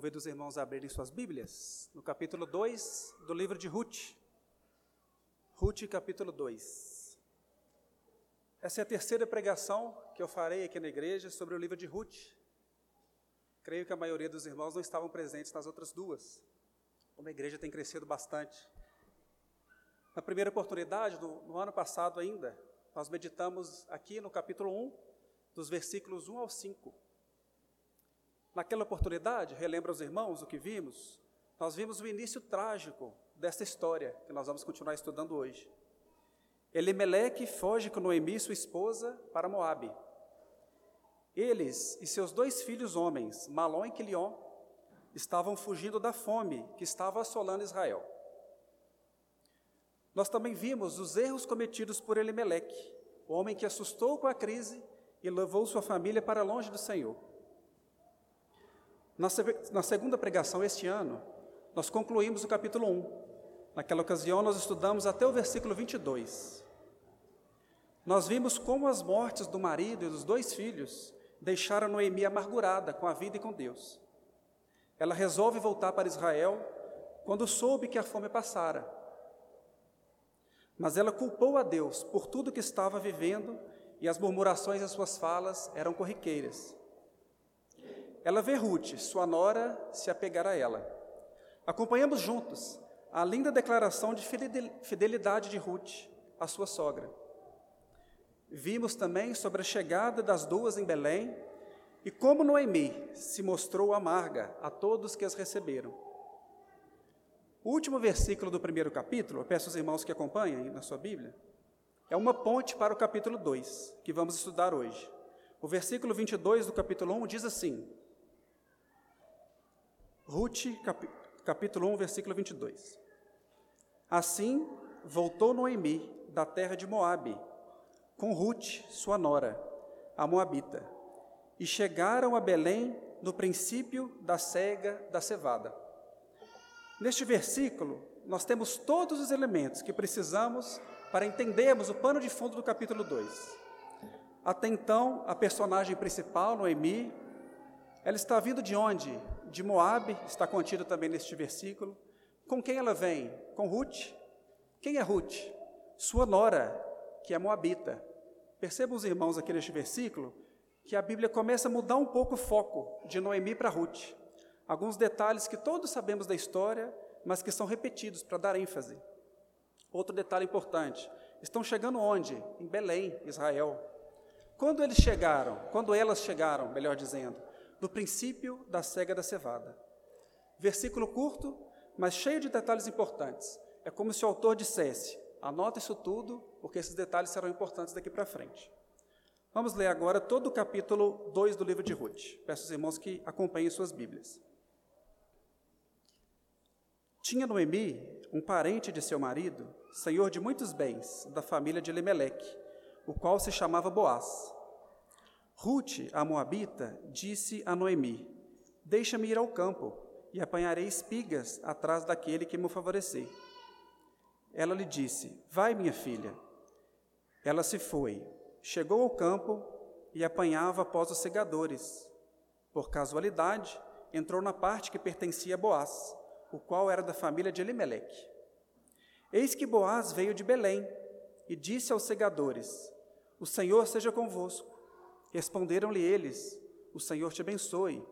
Convido os irmãos a abrirem suas Bíblias no capítulo 2 do livro de Ruth. Ruth, capítulo 2. Essa é a terceira pregação que eu farei aqui na igreja sobre o livro de Ruth. Creio que a maioria dos irmãos não estavam presentes nas outras duas. Como a igreja tem crescido bastante. Na primeira oportunidade, no, no ano passado ainda, nós meditamos aqui no capítulo 1, dos versículos 1 ao 5. Naquela oportunidade, relembra os irmãos o que vimos? Nós vimos o início trágico dessa história, que nós vamos continuar estudando hoje. Elimeleque foge com Noemi, sua esposa, para Moabe. Eles e seus dois filhos homens, Malom e Quilion, estavam fugindo da fome que estava assolando Israel. Nós também vimos os erros cometidos por Elimeleque, o homem que assustou com a crise e levou sua família para longe do Senhor. Na, segunda pregação este ano, nós concluímos o capítulo 1. Naquela ocasião, nós estudamos até o versículo 22. Nós vimos como as mortes do marido e dos dois filhos deixaram Noemi amargurada com a vida e com Deus. Ela resolve voltar para Israel quando soube que a fome passara. Mas ela culpou a Deus por tudo que estava vivendo e as murmurações das suas falas eram corriqueiras. Ela vê Ruth, sua nora, se apegar a ela. Acompanhamos juntos a linda declaração de fidelidade de Ruth, a sua sogra. Vimos também sobre a chegada das duas em Belém e como Noemi se mostrou amarga a todos que as receberam. O último versículo do primeiro capítulo, eu peço aos irmãos que acompanhem na sua Bíblia, é uma ponte para o capítulo 2, que vamos estudar hoje. O versículo 22 do capítulo 1 diz assim: Ruth, cap, capítulo 1, versículo 22. Assim voltou Noemi da terra de Moabe, com Ruth, sua nora, a Moabita, e chegaram a Belém no princípio da cega da cevada. Neste versículo, nós temos todos os elementos que precisamos para entendermos o pano de fundo do capítulo 2. Até então, a personagem principal, Noemi, ela está vindo de onde? De Moabe, está contido também neste versículo. Com quem ela vem? Com Ruth. Quem é Ruth? Sua nora, que é Moabita. Percebam os irmãos aqui neste versículo que a Bíblia começa a mudar um pouco o foco de Noemi para Ruth. Alguns detalhes que todos sabemos da história, mas que são repetidos para dar ênfase. Outro detalhe importante: estão chegando onde? Em Belém, Israel. Quando eles chegaram, quando elas chegaram, melhor dizendo, do princípio da cega da cevada. Versículo curto, mas cheio de detalhes importantes. É como se o autor dissesse: anota isso tudo, porque esses detalhes serão importantes daqui para frente. Vamos ler agora todo o capítulo 2 do livro de Ruth. Peço aos irmãos que acompanhem suas Bíblias. Tinha Noemi um parente de seu marido, senhor de muitos bens, da família de Elimeleque, o qual se chamava Boaz. Ruth, a Moabita, disse a Noemi: Deixa-me ir ao campo e apanharei espigas atrás daquele que me favorecer. Ela lhe disse: Vai, minha filha. Ela se foi, chegou ao campo e apanhava após os segadores. Por casualidade, entrou na parte que pertencia a Boaz, o qual era da família de Elimeleque. Eis que Boaz veio de Belém e disse aos segadores: O Senhor seja convosco. Responderam-lhe eles: O Senhor te abençoe.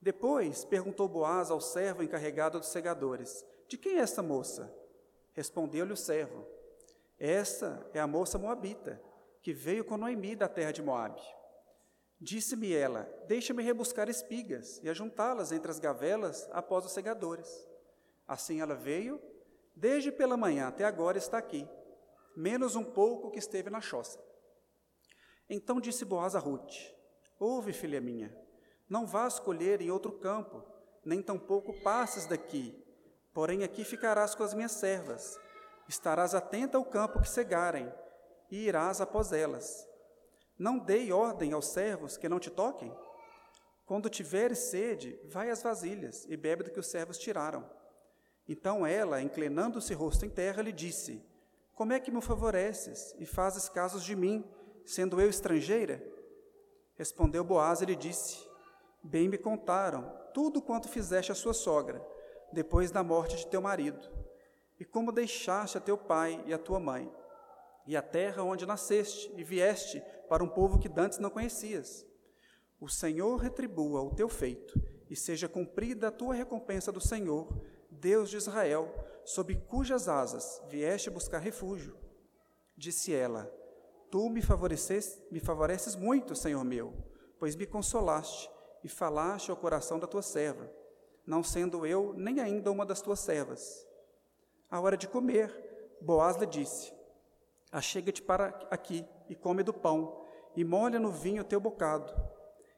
Depois perguntou Boaz ao servo encarregado dos segadores: De quem é esta moça? Respondeu-lhe o servo: Esta é a moça moabita, que veio com Noemi da terra de Moabe. Disse-me ela: Deixa-me rebuscar espigas e ajuntá-las entre as gavelas após os segadores. Assim ela veio, desde pela manhã até agora está aqui, menos um pouco que esteve na choça. Então disse Boaz a Ruth: Ouve, filha minha, não vás colher em outro campo, nem tampouco passes daqui, porém aqui ficarás com as minhas servas. Estarás atenta ao campo que cegarem, e irás após elas. Não dei ordem aos servos que não te toquem? Quando tiveres sede, vai às vasilhas e bebe do que os servos tiraram. Então ela, inclinando-se rosto em terra, lhe disse: Como é que me favoreces e fazes casos de mim, sendo eu estrangeira? Respondeu Boaz e lhe disse: Bem me contaram tudo quanto fizeste a sua sogra, depois da morte de teu marido, e como deixaste a teu pai e a tua mãe, e a terra onde nasceste, e vieste para um povo que dantes não conhecias. O Senhor retribua o teu feito, e seja cumprida a tua recompensa do Senhor, Deus de Israel, sob cujas asas vieste buscar refúgio. Disse ela: Tu me favoreces, me favoreces muito, Senhor meu, pois me consolaste e falaste ao coração da tua serva, não sendo eu nem ainda uma das tuas servas. À hora de comer, Boaz lhe disse: Achega-te para aqui e come do pão, e molha no vinho o teu bocado.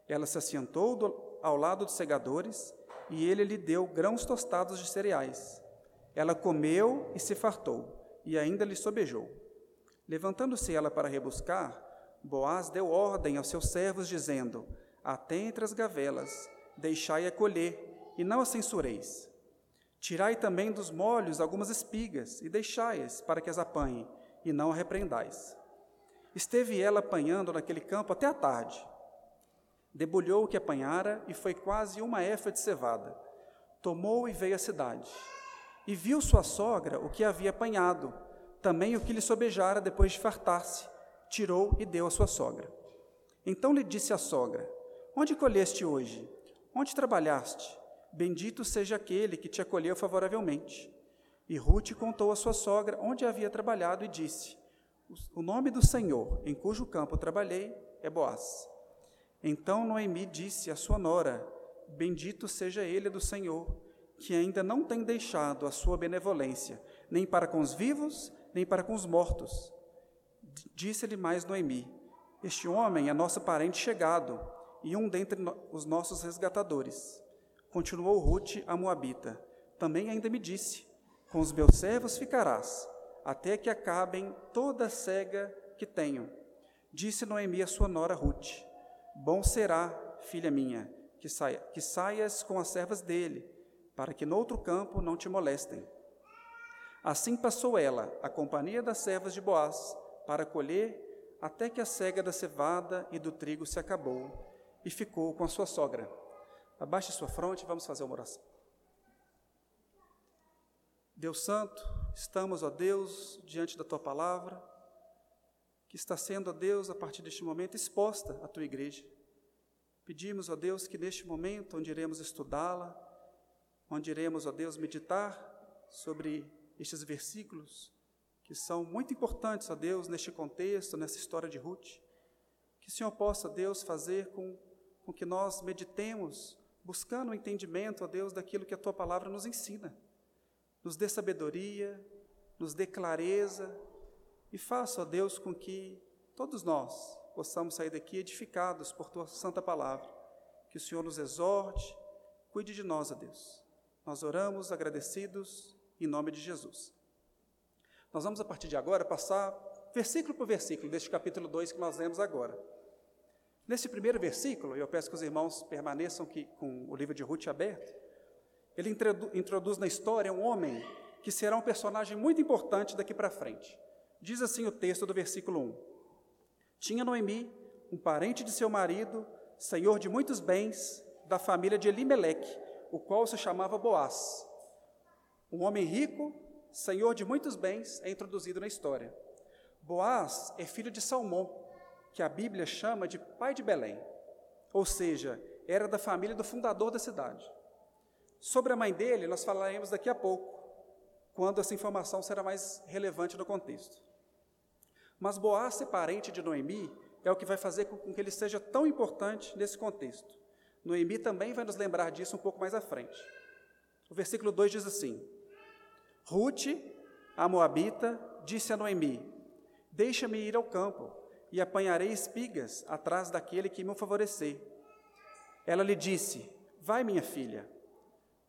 Ela se assentou do, ao lado dos segadores, e ele lhe deu grãos tostados de cereais. Ela comeu e se fartou, e ainda lhe sobejou. Levantando-se ela para rebuscar, Boaz deu ordem aos seus servos, dizendo: Até entre as gavelas, deixai-a colher, e não a censureis. Tirai também dos molhos algumas espigas, e deixai-as para que as apanhem, e não a repreendais. Esteve ela apanhando naquele campo até a tarde. Debulhou o que apanhara, e foi quase uma efa de cevada. Tomou e veio à cidade. E viu sua sogra o que havia apanhado, também o que lhe sobejara depois de fartar-se, tirou e deu à sua sogra. Então lhe disse a sogra: Onde colheste hoje? Onde trabalhaste? Bendito seja aquele que te acolheu favoravelmente. E Ruth contou à sua sogra onde havia trabalhado e disse: O nome do Senhor, em cujo campo trabalhei, é Boaz. Então Noemi disse à sua nora: Bendito seja ele do Senhor, que ainda não tem deixado a sua benevolência, nem para com os vivos, nem para com os mortos. Disse-lhe mais Noemi: Este homem é nosso parente chegado e um dentre os nossos resgatadores. Continuou Ruth a Moabita. Também ainda me disse: Com os meus servos ficarás, até que acabem toda a cega que tenho. Disse Noemi a sua nora Ruth: Bom será, filha minha, que, saia, que saias com as servas dele, para que noutro campo não te molestem. Assim passou ela, a companhia das servas de Boaz, para colher, até que a cega da cevada e do trigo se acabou, e ficou com a sua sogra. Abaixe sua fronte, vamos fazer uma oração. Deus Santo, estamos, ó Deus, diante da tua palavra que está sendo, ó Deus, a partir deste momento, exposta à tua igreja. Pedimos, ó Deus, que neste momento, onde iremos estudá-la, onde iremos, ó Deus, meditar sobre estes versículos, que são muito importantes, ó Deus, neste contexto, nessa história de Ruth, que o Senhor possa, Deus, fazer com, com que nós meditemos, buscando o entendimento, ó Deus, daquilo que a tua palavra nos ensina. Nos dê sabedoria, nos dê clareza, e faça, ó Deus, com que todos nós possamos sair daqui edificados por tua santa palavra. Que o Senhor nos exorte, cuide de nós, ó Deus. Nós oramos agradecidos em nome de Jesus. Nós vamos, a partir de agora, passar versículo por versículo deste capítulo 2 que nós lemos agora. Nesse primeiro versículo, eu peço que os irmãos permaneçam aqui com o livro de Ruth aberto, ele introduz na história um homem que será um personagem muito importante daqui para frente. Diz assim o texto do versículo 1: Tinha Noemi um parente de seu marido, senhor de muitos bens, da família de Elimeleque, o qual se chamava Boaz. Um homem rico, senhor de muitos bens, é introduzido na história. Boaz é filho de Salmão, que a Bíblia chama de pai de Belém, ou seja, era da família do fundador da cidade. Sobre a mãe dele, nós falaremos daqui a pouco, quando essa informação será mais relevante no contexto. Mas Boaz ser parente de Noemi é o que vai fazer com que ele seja tão importante nesse contexto. Noemi também vai nos lembrar disso um pouco mais à frente. O versículo 2 diz assim: Ruth, a Moabita, disse a Noemi: Deixa-me ir ao campo e apanharei espigas atrás daquele que me favorecer. Ela lhe disse: Vai, minha filha.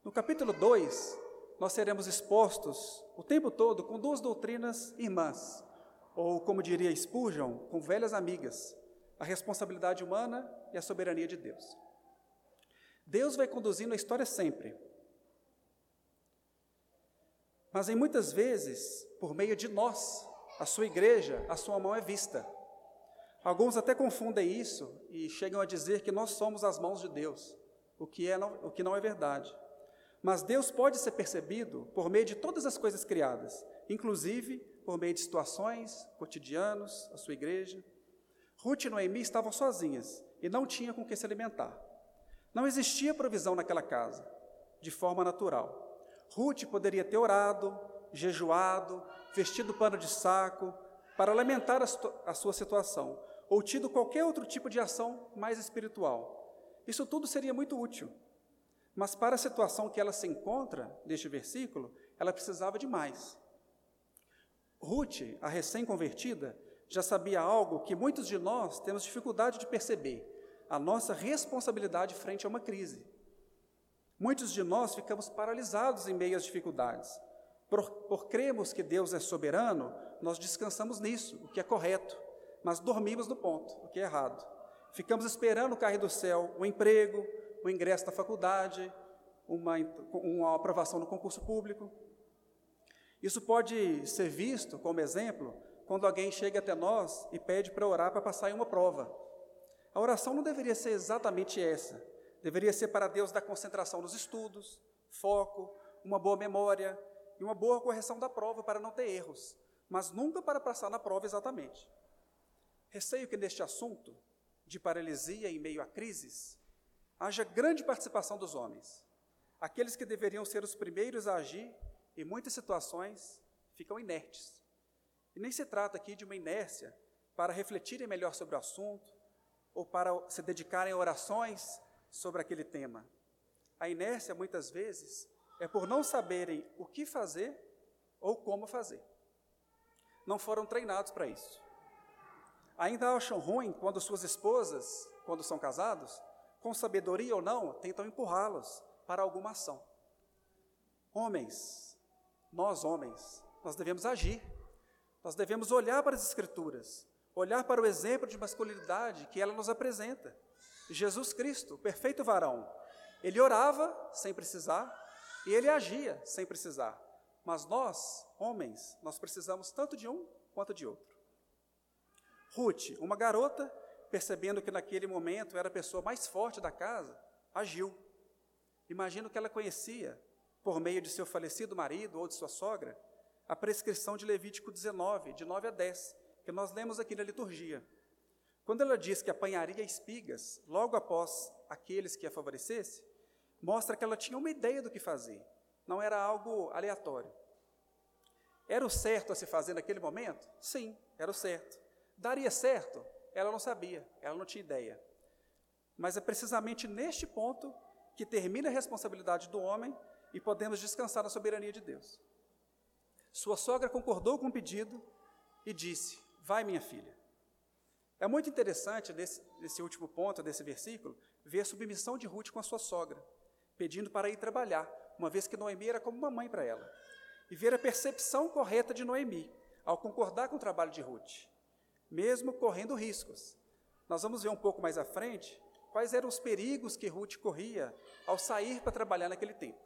No capítulo 2, nós seremos expostos o tempo todo com duas doutrinas irmãs, ou como diria Spurgeon, com velhas amigas, a responsabilidade humana e a soberania de Deus. Deus vai conduzindo a história sempre. Mas em muitas vezes, por meio de nós, a sua igreja, a sua mão é vista. Alguns até confundem isso e chegam a dizer que nós somos as mãos de Deus, o que, é não, o que não é verdade. Mas Deus pode ser percebido por meio de todas as coisas criadas, inclusive por meio de situações, cotidianos, a sua igreja. Ruth e Noemi estavam sozinhas e não tinham com que se alimentar. Não existia provisão naquela casa, de forma natural. Ruth poderia ter orado, jejuado, vestido pano de saco, para lamentar a, a sua situação, ou tido qualquer outro tipo de ação mais espiritual. Isso tudo seria muito útil. Mas para a situação que ela se encontra, neste versículo, ela precisava de mais. Ruth, a recém-convertida, já sabia algo que muitos de nós temos dificuldade de perceber: a nossa responsabilidade frente a uma crise. Muitos de nós ficamos paralisados em meio às dificuldades. Por, por cremos que Deus é soberano, nós descansamos nisso, o que é correto, mas dormimos no ponto, o que é errado. Ficamos esperando cair do céu um emprego, o ingresso da faculdade, uma, uma aprovação no concurso público. Isso pode ser visto como exemplo quando alguém chega até nós e pede para orar para passar em uma prova. A oração não deveria ser exatamente essa. Deveria ser para Deus dar concentração nos estudos, foco, uma boa memória e uma boa correção da prova para não ter erros, mas nunca para passar na prova exatamente. Receio que neste assunto de paralisia em meio a crises, haja grande participação dos homens. Aqueles que deveriam ser os primeiros a agir, em muitas situações, ficam inertes. E nem se trata aqui de uma inércia para refletirem melhor sobre o assunto ou para se dedicarem a orações sobre aquele tema. A inércia, muitas vezes, é por não saberem o que fazer ou como fazer. Não foram treinados para isso. Ainda acham ruim quando suas esposas, quando são casados, com sabedoria ou não, tentam empurrá-los para alguma ação. Homens, nós homens, nós devemos agir. Nós devemos olhar para as Escrituras, olhar para o exemplo de masculinidade que ela nos apresenta. Jesus Cristo, perfeito varão, ele orava sem precisar e ele agia sem precisar. Mas nós, homens, nós precisamos tanto de um quanto de outro. Ruth, uma garota, percebendo que naquele momento era a pessoa mais forte da casa, agiu. Imagino que ela conhecia, por meio de seu falecido marido ou de sua sogra, a prescrição de Levítico 19, de 9 a 10, que nós lemos aqui na liturgia. Quando ela diz que apanharia espigas logo após aqueles que a favorecesse, mostra que ela tinha uma ideia do que fazer, não era algo aleatório. Era o certo a se fazer naquele momento? Sim, era o certo. Daria certo? Ela não sabia, ela não tinha ideia. Mas é precisamente neste ponto que termina a responsabilidade do homem e podemos descansar na soberania de Deus. Sua sogra concordou com o pedido e disse: Vai, minha filha. É muito interessante, nesse, nesse último ponto desse versículo, ver a submissão de Ruth com a sua sogra, pedindo para ir trabalhar, uma vez que Noemi era como uma mãe para ela, e ver a percepção correta de Noemi ao concordar com o trabalho de Ruth, mesmo correndo riscos. Nós vamos ver um pouco mais à frente quais eram os perigos que Ruth corria ao sair para trabalhar naquele tempo.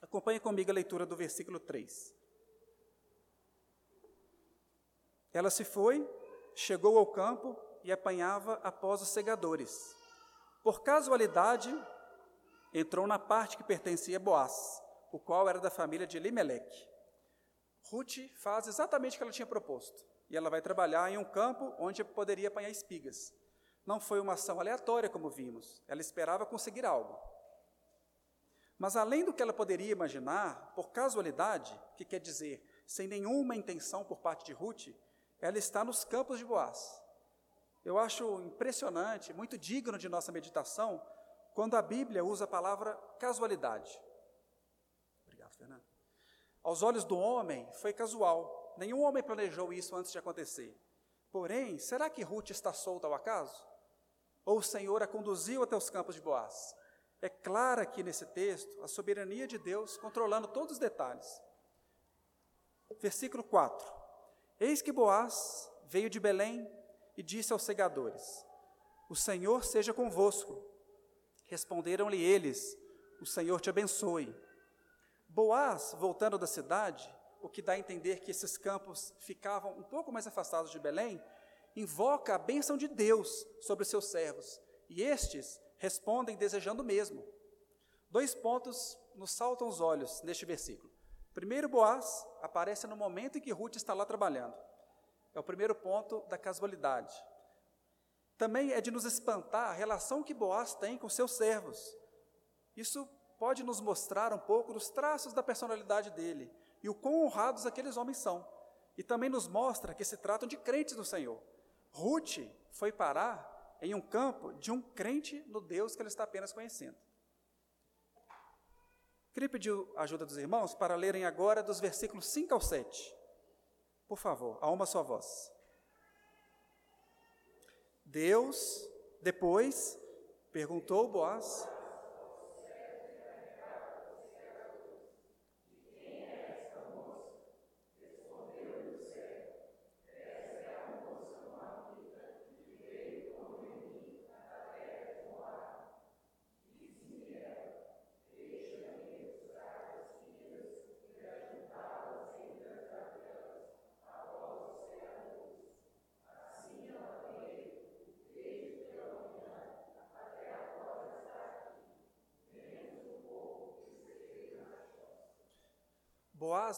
Acompanhe comigo a leitura do versículo 3. Ela se foi chegou ao campo e apanhava após os segadores. Por casualidade, entrou na parte que pertencia a Boaz, o qual era da família de Elimelec. Ruth faz exatamente o que ela tinha proposto, e ela vai trabalhar em um campo onde poderia apanhar espigas. Não foi uma ação aleatória, como vimos, ela esperava conseguir algo. Mas além do que ela poderia imaginar, por casualidade, que quer dizer sem nenhuma intenção por parte de Ruth, ela está nos campos de Boaz. Eu acho impressionante, muito digno de nossa meditação, quando a Bíblia usa a palavra casualidade. Obrigado, Fernando. Aos olhos do homem, foi casual. Nenhum homem planejou isso antes de acontecer. Porém, será que Ruth está solta ao acaso? Ou o Senhor a conduziu até os campos de Boaz? É clara aqui nesse texto a soberania de Deus controlando todos os detalhes. Versículo 4. Eis que Boaz veio de Belém e disse aos segadores: O Senhor seja convosco. Responderam-lhe eles: O Senhor te abençoe. Boaz, voltando da cidade, o que dá a entender que esses campos ficavam um pouco mais afastados de Belém, invoca a bênção de Deus sobre os seus servos, e estes respondem desejando o mesmo. Dois pontos nos saltam os olhos neste versículo. Primeiro, Boaz aparece no momento em que Ruth está lá trabalhando. É o primeiro ponto da casualidade. Também é de nos espantar a relação que Boaz tem com seus servos. Isso pode nos mostrar um pouco dos traços da personalidade dele e o quão honrados aqueles homens são. E também nos mostra que se tratam de crentes do Senhor. Ruth foi parar em um campo de um crente no Deus que ele está apenas conhecendo. Queria pedir a ajuda dos irmãos para lerem agora dos versículos 5 ao 7. Por favor, a uma só voz. Deus, depois, perguntou Boaz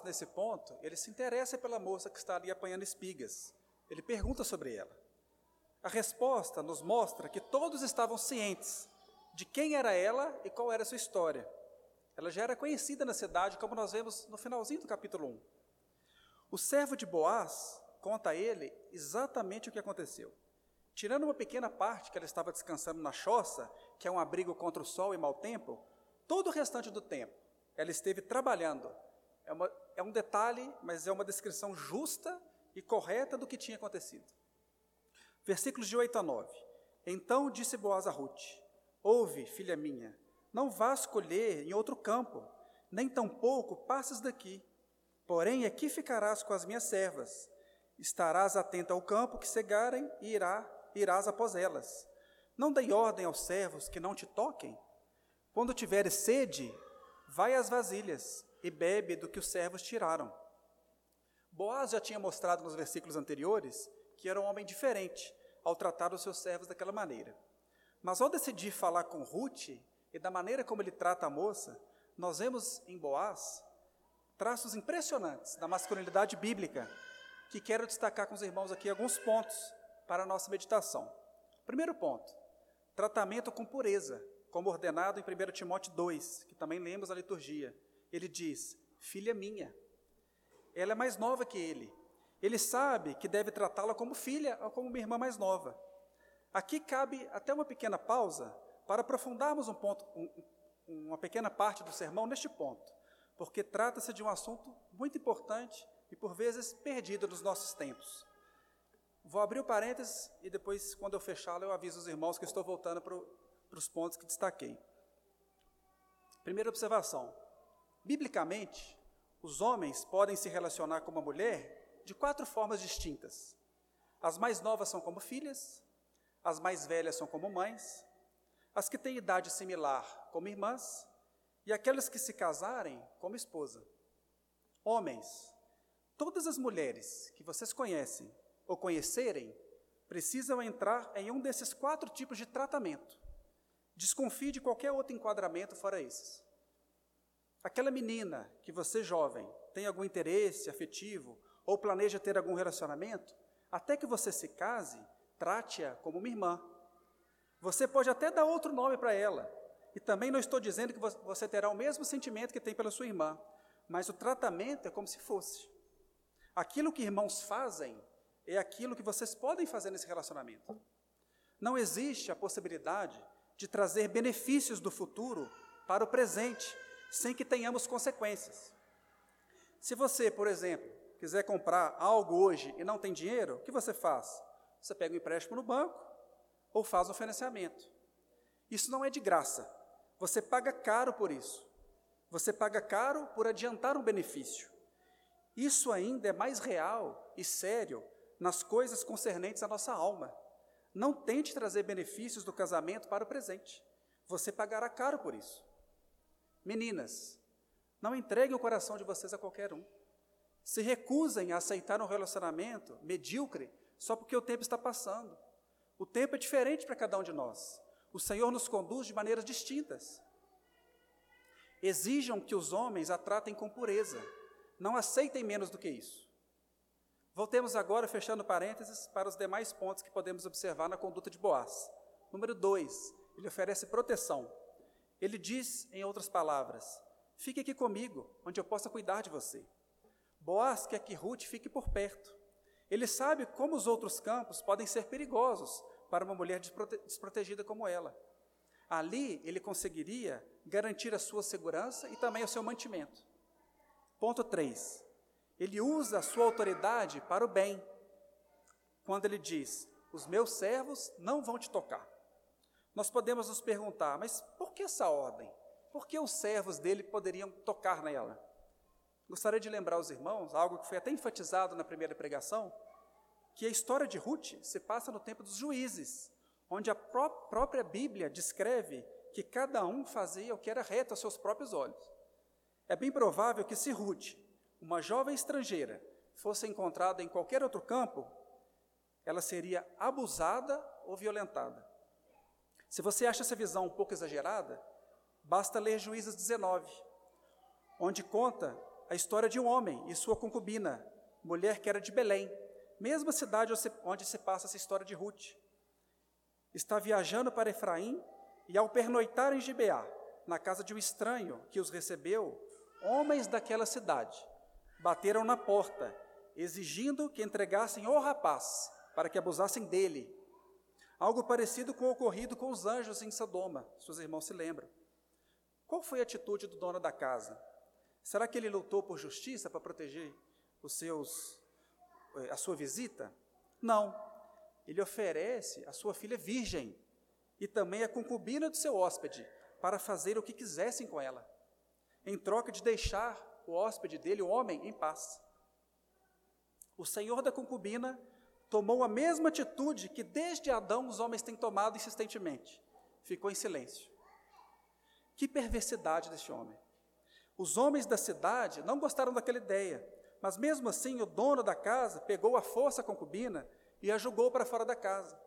Nesse ponto, ele se interessa pela moça que está ali apanhando espigas. Ele pergunta sobre ela. A resposta nos mostra que todos estavam cientes de quem era ela e qual era a sua história. Ela já era conhecida na cidade, como nós vemos no finalzinho do capítulo 1. O servo de Boaz conta a ele exatamente o que aconteceu. Tirando uma pequena parte que ela estava descansando na choça, que é um abrigo contra o sol e mau tempo, todo o restante do tempo ela esteve trabalhando é, uma, é um detalhe, mas é uma descrição justa e correta do que tinha acontecido. Versículos de 8 a 9. Então disse Boaz a Ruth: Ouve, filha minha, não vás colher em outro campo, nem tampouco passes daqui. Porém, aqui ficarás com as minhas servas. Estarás atenta ao campo que cegarem e irá, irás após elas. Não dei ordem aos servos que não te toquem? Quando tiveres sede, vai às vasilhas e bebe do que os servos tiraram. Boaz já tinha mostrado nos versículos anteriores que era um homem diferente ao tratar os seus servos daquela maneira. Mas ao decidir falar com Ruth e da maneira como ele trata a moça, nós vemos em Boaz traços impressionantes da masculinidade bíblica, que quero destacar com os irmãos aqui alguns pontos para a nossa meditação. Primeiro ponto: tratamento com pureza, como ordenado em 1 Timóteo 2, que também lemos na liturgia ele diz: Filha minha. Ela é mais nova que ele. Ele sabe que deve tratá-la como filha ou como uma irmã mais nova. Aqui cabe até uma pequena pausa para aprofundarmos um ponto, um, uma pequena parte do sermão neste ponto, porque trata-se de um assunto muito importante e por vezes perdido nos nossos tempos. Vou abrir o parênteses e depois, quando eu fechá-lo, eu aviso os irmãos que estou voltando para, para os pontos que destaquei. Primeira observação: Biblicamente, os homens podem se relacionar com uma mulher de quatro formas distintas. As mais novas são como filhas, as mais velhas são como mães, as que têm idade similar como irmãs e aquelas que se casarem como esposa. Homens, todas as mulheres que vocês conhecem ou conhecerem precisam entrar em um desses quatro tipos de tratamento. Desconfie de qualquer outro enquadramento fora esses. Aquela menina que você, jovem, tem algum interesse afetivo ou planeja ter algum relacionamento, até que você se case, trate-a como uma irmã. Você pode até dar outro nome para ela. E também não estou dizendo que você terá o mesmo sentimento que tem pela sua irmã, mas o tratamento é como se fosse. Aquilo que irmãos fazem é aquilo que vocês podem fazer nesse relacionamento. Não existe a possibilidade de trazer benefícios do futuro para o presente sem que tenhamos consequências. Se você, por exemplo, quiser comprar algo hoje e não tem dinheiro, o que você faz? Você pega um empréstimo no banco ou faz um financiamento. Isso não é de graça. Você paga caro por isso. Você paga caro por adiantar um benefício. Isso ainda é mais real e sério nas coisas concernentes à nossa alma. Não tente trazer benefícios do casamento para o presente. Você pagará caro por isso. Meninas, não entreguem o coração de vocês a qualquer um. Se recusem a aceitar um relacionamento medíocre só porque o tempo está passando. O tempo é diferente para cada um de nós. o Senhor nos conduz de maneiras distintas. Exijam que os homens a tratem com pureza, não aceitem menos do que isso. Voltemos agora, fechando parênteses, para os demais pontos que podemos observar na conduta de Boaz. Número dois, ele oferece proteção. Ele diz, em outras palavras, fique aqui comigo, onde eu possa cuidar de você. Boaz quer que Ruth fique por perto. Ele sabe como os outros campos podem ser perigosos para uma mulher desprotegida como ela. Ali ele conseguiria garantir a sua segurança e também o seu mantimento. Ponto 3. Ele usa a sua autoridade para o bem. Quando ele diz: Os meus servos não vão te tocar. Nós podemos nos perguntar, mas por que essa ordem? Por que os servos dele poderiam tocar nela? Gostaria de lembrar aos irmãos algo que foi até enfatizado na primeira pregação, que a história de Ruth se passa no tempo dos juízes, onde a pró própria Bíblia descreve que cada um fazia o que era reto aos seus próprios olhos. É bem provável que se Ruth, uma jovem estrangeira, fosse encontrada em qualquer outro campo, ela seria abusada ou violentada. Se você acha essa visão um pouco exagerada, basta ler Juízes 19, onde conta a história de um homem e sua concubina, mulher que era de Belém, mesma cidade onde se passa essa história de Ruth. Está viajando para Efraim e, ao pernoitar em Gibeá, na casa de um estranho que os recebeu, homens daquela cidade bateram na porta, exigindo que entregassem o rapaz para que abusassem dele. Algo parecido com o ocorrido com os anjos em Sodoma, seus irmãos se lembram. Qual foi a atitude do dono da casa? Será que ele lutou por justiça para proteger os seus, eh, a sua visita? Não. Ele oferece a sua filha virgem e também a concubina do seu hóspede para fazer o que quisessem com ela, em troca de deixar o hóspede dele, o homem, em paz. O senhor da concubina tomou a mesma atitude que desde Adão os homens têm tomado insistentemente. Ficou em silêncio. Que perversidade deste homem. Os homens da cidade não gostaram daquela ideia, mas mesmo assim o dono da casa pegou a força a concubina e a jogou para fora da casa.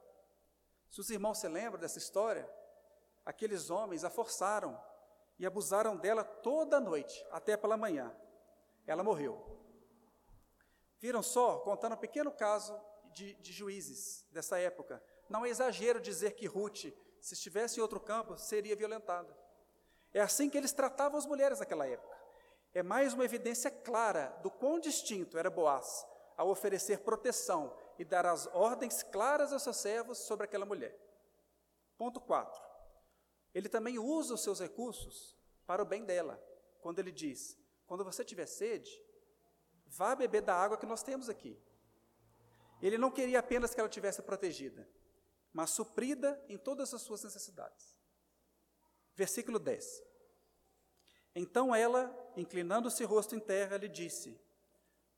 Se os irmãos se lembram dessa história, aqueles homens a forçaram e abusaram dela toda a noite, até pela manhã. Ela morreu. Viram só, contando um pequeno caso de, de juízes dessa época. Não é exagero dizer que Ruth, se estivesse em outro campo, seria violentada. É assim que eles tratavam as mulheres naquela época. É mais uma evidência clara do quão distinto era Boaz ao oferecer proteção e dar as ordens claras aos seus servos sobre aquela mulher. Ponto 4. Ele também usa os seus recursos para o bem dela, quando ele diz: quando você tiver sede, vá beber da água que nós temos aqui. Ele não queria apenas que ela tivesse protegida, mas suprida em todas as suas necessidades. Versículo 10. Então ela, inclinando-se rosto em terra, lhe disse: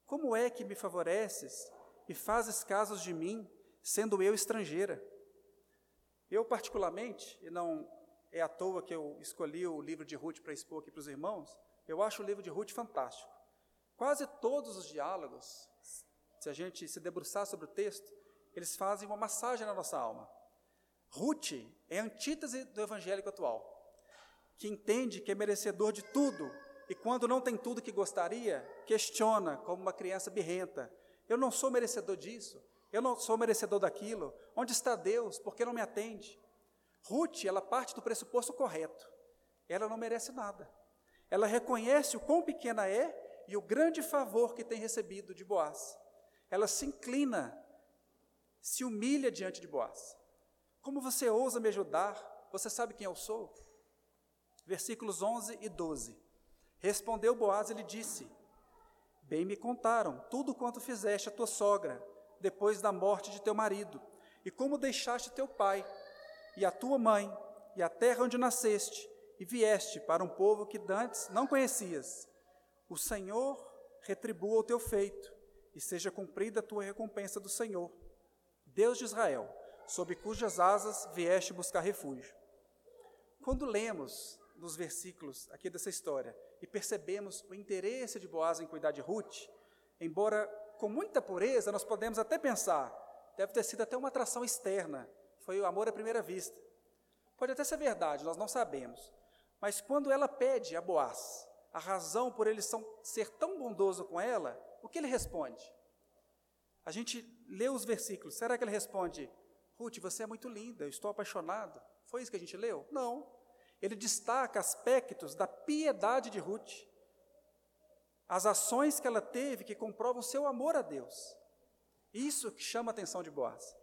Como é que me favoreces e fazes casos de mim, sendo eu estrangeira? Eu, particularmente, e não é à toa que eu escolhi o livro de Ruth para expor aqui para os irmãos, eu acho o livro de Ruth fantástico. Quase todos os diálogos se a gente se debruçar sobre o texto, eles fazem uma massagem na nossa alma. Ruth é a antítese do evangélico atual, que entende que é merecedor de tudo e quando não tem tudo que gostaria, questiona como uma criança birrenta. Eu não sou merecedor disso, eu não sou merecedor daquilo. Onde está Deus? Por que não me atende? Ruth, ela parte do pressuposto correto. Ela não merece nada. Ela reconhece o quão pequena é e o grande favor que tem recebido de Boaz ela se inclina, se humilha diante de Boaz. Como você ousa me ajudar? Você sabe quem eu sou? Versículos 11 e 12. Respondeu Boaz e lhe disse: Bem me contaram tudo quanto fizeste a tua sogra, depois da morte de teu marido, e como deixaste teu pai, e a tua mãe, e a terra onde nasceste, e vieste para um povo que dantes não conhecias. O Senhor retribua o teu feito, e seja cumprida a tua recompensa do Senhor, Deus de Israel, sob cujas asas vieste buscar refúgio. Quando lemos nos versículos aqui dessa história e percebemos o interesse de Boaz em cuidar de Ruth, embora com muita pureza, nós podemos até pensar, deve ter sido até uma atração externa, foi o amor à primeira vista. Pode até ser verdade, nós não sabemos. Mas quando ela pede a Boaz a razão por ele ser tão bondoso com ela, o que ele responde? A gente lê os versículos, será que ele responde, Ruth, você é muito linda, eu estou apaixonado? Foi isso que a gente leu? Não. Ele destaca aspectos da piedade de Ruth, as ações que ela teve que comprovam seu amor a Deus. Isso que chama a atenção de Boaz.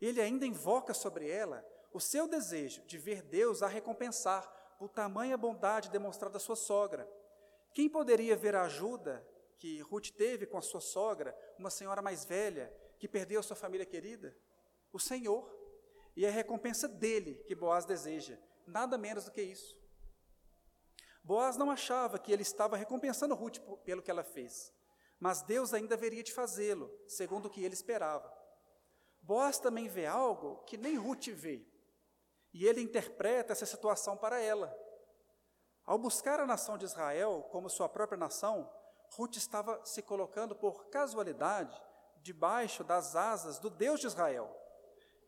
Ele ainda invoca sobre ela o seu desejo de ver Deus a recompensar por tamanha bondade demonstrada à sua sogra. Quem poderia ver a ajuda que Ruth teve com a sua sogra, uma senhora mais velha, que perdeu sua família querida? O Senhor. E é a recompensa dele que Boaz deseja, nada menos do que isso. Boaz não achava que ele estava recompensando Ruth pelo que ela fez, mas Deus ainda haveria de fazê-lo, segundo o que ele esperava. Boaz também vê algo que nem Ruth vê, e ele interpreta essa situação para ela. Ao buscar a nação de Israel como sua própria nação, Ruth estava se colocando por casualidade debaixo das asas do Deus de Israel.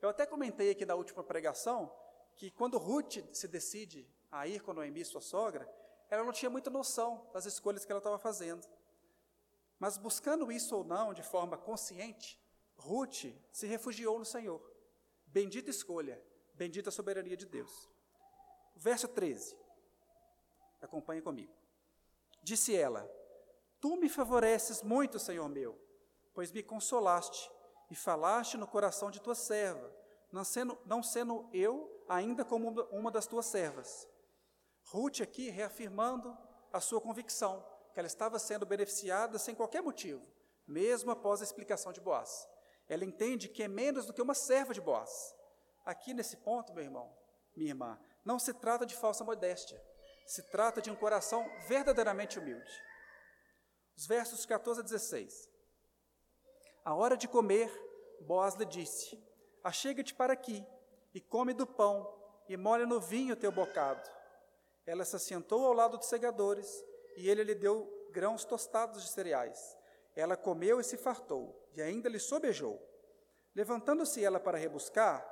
Eu até comentei aqui na última pregação que quando Ruth se decide a ir com Noemi, sua sogra, ela não tinha muita noção das escolhas que ela estava fazendo. Mas buscando isso ou não de forma consciente, Ruth se refugiou no Senhor. Bendita escolha, Bendita soberania de Deus. Verso 13. Acompanhe comigo. Disse ela: Tu me favoreces muito, Senhor meu, pois me consolaste e falaste no coração de tua serva, não sendo, não sendo eu ainda como uma das tuas servas. Ruth aqui reafirmando a sua convicção, que ela estava sendo beneficiada sem qualquer motivo, mesmo após a explicação de Boaz. Ela entende que é menos do que uma serva de Boaz. Aqui nesse ponto, meu irmão, minha irmã, não se trata de falsa modéstia, se trata de um coração verdadeiramente humilde. Os versos 14 a 16. A hora de comer, Boaz lhe disse: Achega-te para aqui, e come do pão, e molha no vinho teu bocado. Ela se assentou ao lado dos segadores, e ele lhe deu grãos tostados de cereais. Ela comeu e se fartou, e ainda lhe sobejou. Levantando-se ela para rebuscar,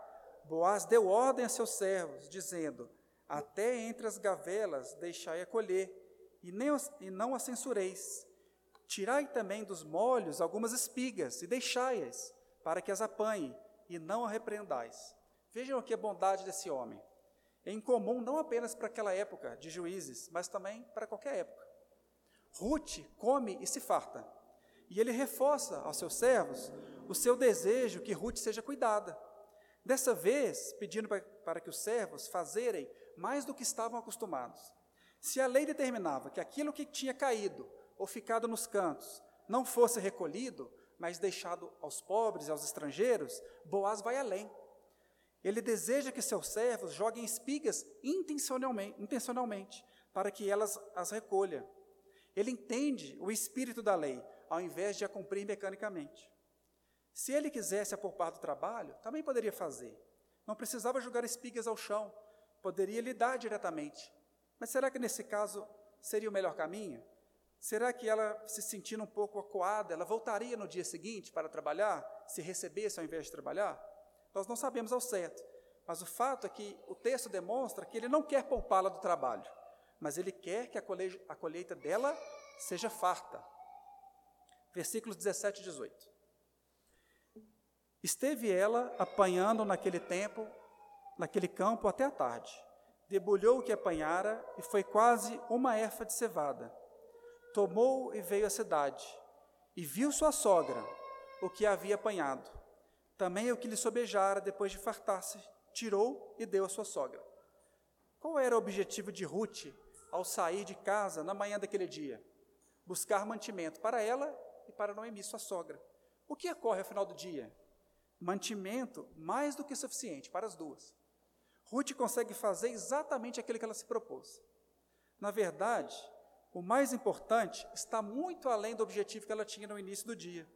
Boaz deu ordem a seus servos, dizendo: Até entre as gavelas deixai a colher, e, nem, e não a censureis. Tirai também dos molhos algumas espigas, e deixai-as, para que as apanhe, e não a repreendais. Vejam aqui a bondade desse homem. É incomum não apenas para aquela época de juízes, mas também para qualquer época. Ruth come e se farta. E ele reforça aos seus servos o seu desejo que Ruth seja cuidada. Dessa vez, pedindo para que os servos fazerem mais do que estavam acostumados. Se a lei determinava que aquilo que tinha caído ou ficado nos cantos não fosse recolhido, mas deixado aos pobres e aos estrangeiros, Boaz vai além. Ele deseja que seus servos joguem espigas intencionalmente, intencionalmente para que elas as recolham. Ele entende o espírito da lei, ao invés de a cumprir mecanicamente. Se ele quisesse apoupar do trabalho, também poderia fazer. Não precisava jogar espigas ao chão, poderia lidar diretamente. Mas será que nesse caso seria o melhor caminho? Será que ela, se sentindo um pouco acuada, ela voltaria no dia seguinte para trabalhar, se recebesse ao invés de trabalhar? Nós não sabemos ao certo, mas o fato é que o texto demonstra que ele não quer poupá-la do trabalho, mas ele quer que a colheita dela seja farta. Versículos 17 e 18. Esteve ela apanhando naquele tempo, naquele campo até a tarde. Debulhou o que apanhara e foi quase uma erfa de cevada. Tomou e veio à cidade, e viu sua sogra, o que havia apanhado. Também o que lhe sobejara depois de fartar-se, tirou e deu à sua sogra. Qual era o objetivo de Ruth ao sair de casa na manhã daquele dia? Buscar mantimento para ela e para Noemi, sua sogra. O que ocorre ao final do dia? mantimento mais do que suficiente para as duas. Ruth consegue fazer exatamente aquilo que ela se propôs. Na verdade, o mais importante está muito além do objetivo que ela tinha no início do dia.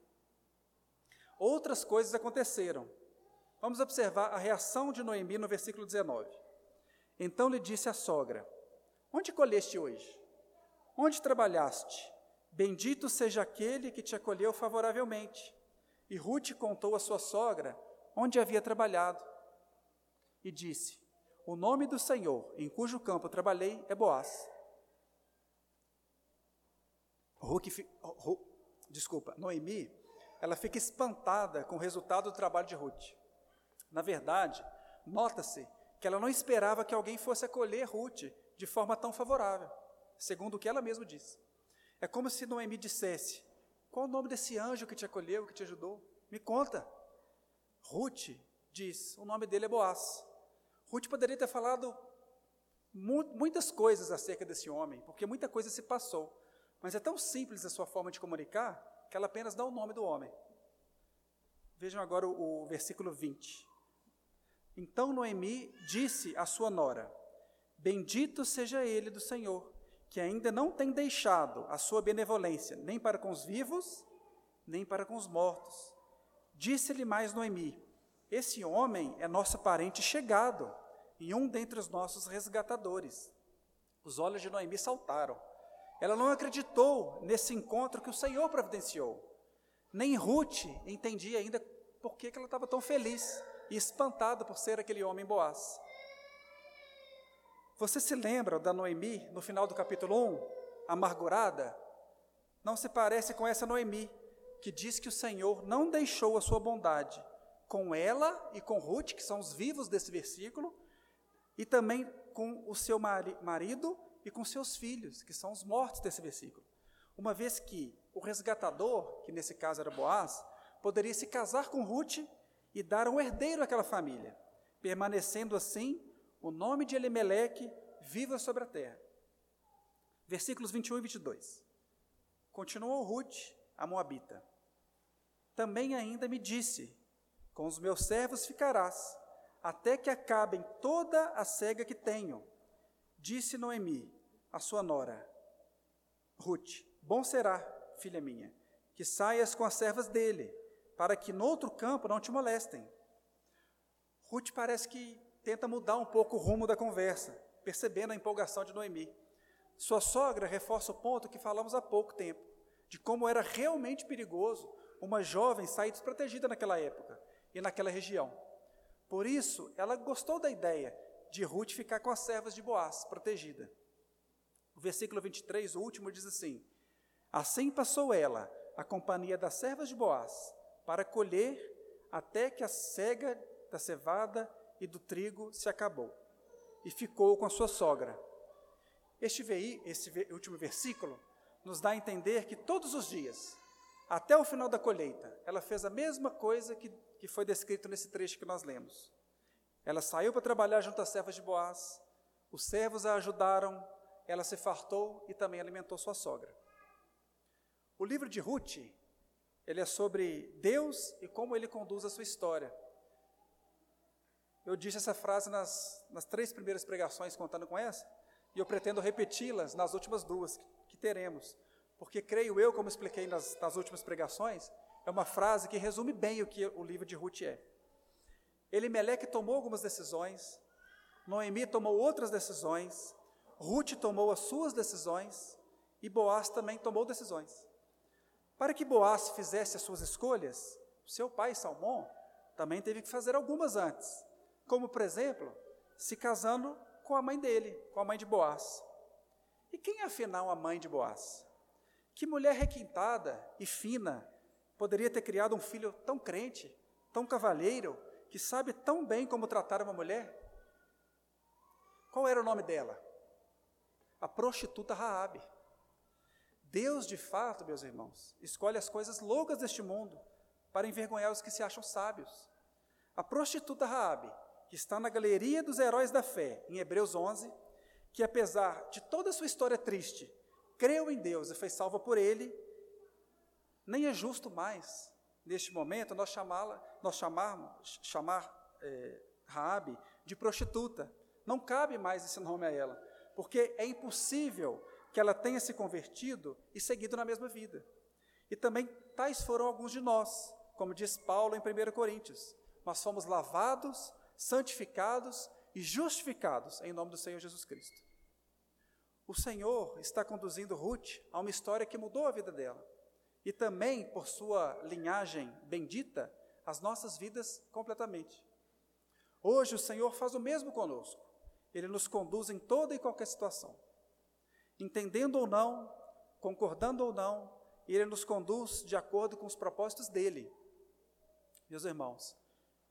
Outras coisas aconteceram. Vamos observar a reação de Noemi no versículo 19. Então lhe disse a sogra: Onde colheste hoje? Onde trabalhaste? Bendito seja aquele que te acolheu favoravelmente. E Ruth contou à sua sogra onde havia trabalhado. E disse: O nome do Senhor, em cujo campo trabalhei, é Boaz. Ruth, desculpa, Noemi, ela fica espantada com o resultado do trabalho de Ruth. Na verdade, nota-se que ela não esperava que alguém fosse acolher Ruth de forma tão favorável, segundo o que ela mesma disse. É como se Noemi dissesse: Qual o nome desse anjo que te acolheu, que te ajudou? Me conta. Ruth diz: O nome dele é Boaz. Ruth poderia ter falado mu muitas coisas acerca desse homem, porque muita coisa se passou. Mas é tão simples a sua forma de comunicar que ela apenas dá o nome do homem. Vejam agora o, o versículo 20. Então Noemi disse à sua nora: Bendito seja ele do Senhor, que ainda não tem deixado a sua benevolência, nem para com os vivos, nem para com os mortos. Disse-lhe mais Noemi: Esse homem é nosso parente chegado e um dentre os nossos resgatadores. Os olhos de Noemi saltaram. Ela não acreditou nesse encontro que o Senhor providenciou. Nem Ruth entendia ainda por que, ela estava tão feliz e espantada por ser aquele homem Boaz. Você se lembra da Noemi no final do capítulo 1, amargurada? Não se parece com essa Noemi, que diz que o Senhor não deixou a sua bondade com ela e com Ruth, que são os vivos desse versículo, e também com o seu marido e com seus filhos, que são os mortos desse versículo. Uma vez que o resgatador, que nesse caso era Boaz, poderia se casar com Ruth e dar um herdeiro àquela família, permanecendo assim o nome de Elimeleque viva sobre a terra. Versículos 21 e 22. Continuou Ruth, a Moabita. Também ainda me disse: Com os meus servos ficarás, até que acabem toda a cega que tenho. Disse Noemi, a sua nora, Ruth: Bom será, filha minha, que saias com as servas dele, para que no outro campo não te molestem. Ruth parece que tenta mudar um pouco o rumo da conversa, percebendo a empolgação de Noemi. Sua sogra reforça o ponto que falamos há pouco tempo, de como era realmente perigoso uma jovem sair desprotegida naquela época e naquela região. Por isso, ela gostou da ideia de Ruth ficar com as servas de Boaz, protegida. O versículo 23, o último, diz assim: Assim passou ela, a companhia das servas de Boaz, para colher até que a cega da cevada e do trigo se acabou, e ficou com a sua sogra. Este VI, esse último versículo, nos dá a entender que todos os dias, até o final da colheita, ela fez a mesma coisa que, que foi descrito nesse trecho que nós lemos. Ela saiu para trabalhar junto às servas de Boaz, os servos a ajudaram, ela se fartou e também alimentou sua sogra. O livro de Ruth, ele é sobre Deus e como ele conduz a sua história. Eu disse essa frase nas, nas três primeiras pregações, contando com essa, e eu pretendo repeti-las nas últimas duas que, que, teremos, porque creio eu, como expliquei nas, nas últimas pregações, é uma frase que resume bem o que o livro de Ruth é. Elimeleque tomou algumas decisões, Noemi tomou outras decisões, Ruth tomou as suas decisões e Boaz também tomou decisões. Para que Boaz fizesse as suas escolhas, seu pai Salmão também teve que fazer algumas antes, como por exemplo, se casando com a mãe dele, com a mãe de Boaz. E quem é afinal a mãe de Boaz? Que mulher requintada e fina poderia ter criado um filho tão crente, tão cavalheiro, que sabe tão bem como tratar uma mulher? Qual era o nome dela? A prostituta Raabe. Deus, de fato, meus irmãos, escolhe as coisas loucas deste mundo para envergonhar os que se acham sábios. A prostituta Raabe, que está na galeria dos heróis da fé, em Hebreus 11, que apesar de toda a sua história triste, creu em Deus e foi salva por ele, nem é justo mais neste momento, nós chamá-la, nós chamarmos, chamar é, Raabe de prostituta. Não cabe mais esse nome a ela, porque é impossível que ela tenha se convertido e seguido na mesma vida. E também tais foram alguns de nós, como diz Paulo em 1 Coríntios. Nós fomos lavados, santificados e justificados em nome do Senhor Jesus Cristo. O Senhor está conduzindo Ruth a uma história que mudou a vida dela e também, por sua linhagem bendita, as nossas vidas completamente. Hoje o Senhor faz o mesmo conosco. Ele nos conduz em toda e qualquer situação. Entendendo ou não, concordando ou não, Ele nos conduz de acordo com os propósitos dele. Meus irmãos,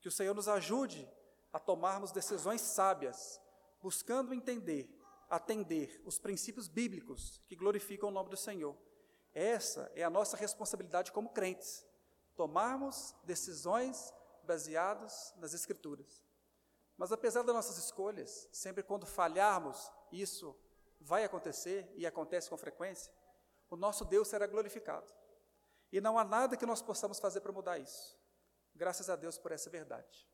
que o Senhor nos ajude a tomarmos decisões sábias, buscando entender, atender os princípios bíblicos que glorificam o nome do Senhor. Essa é a nossa responsabilidade como crentes, tomarmos decisões baseadas nas Escrituras. Mas apesar das nossas escolhas, sempre quando falharmos, isso vai acontecer e acontece com frequência, o nosso Deus será glorificado. E não há nada que nós possamos fazer para mudar isso. Graças a Deus por essa verdade.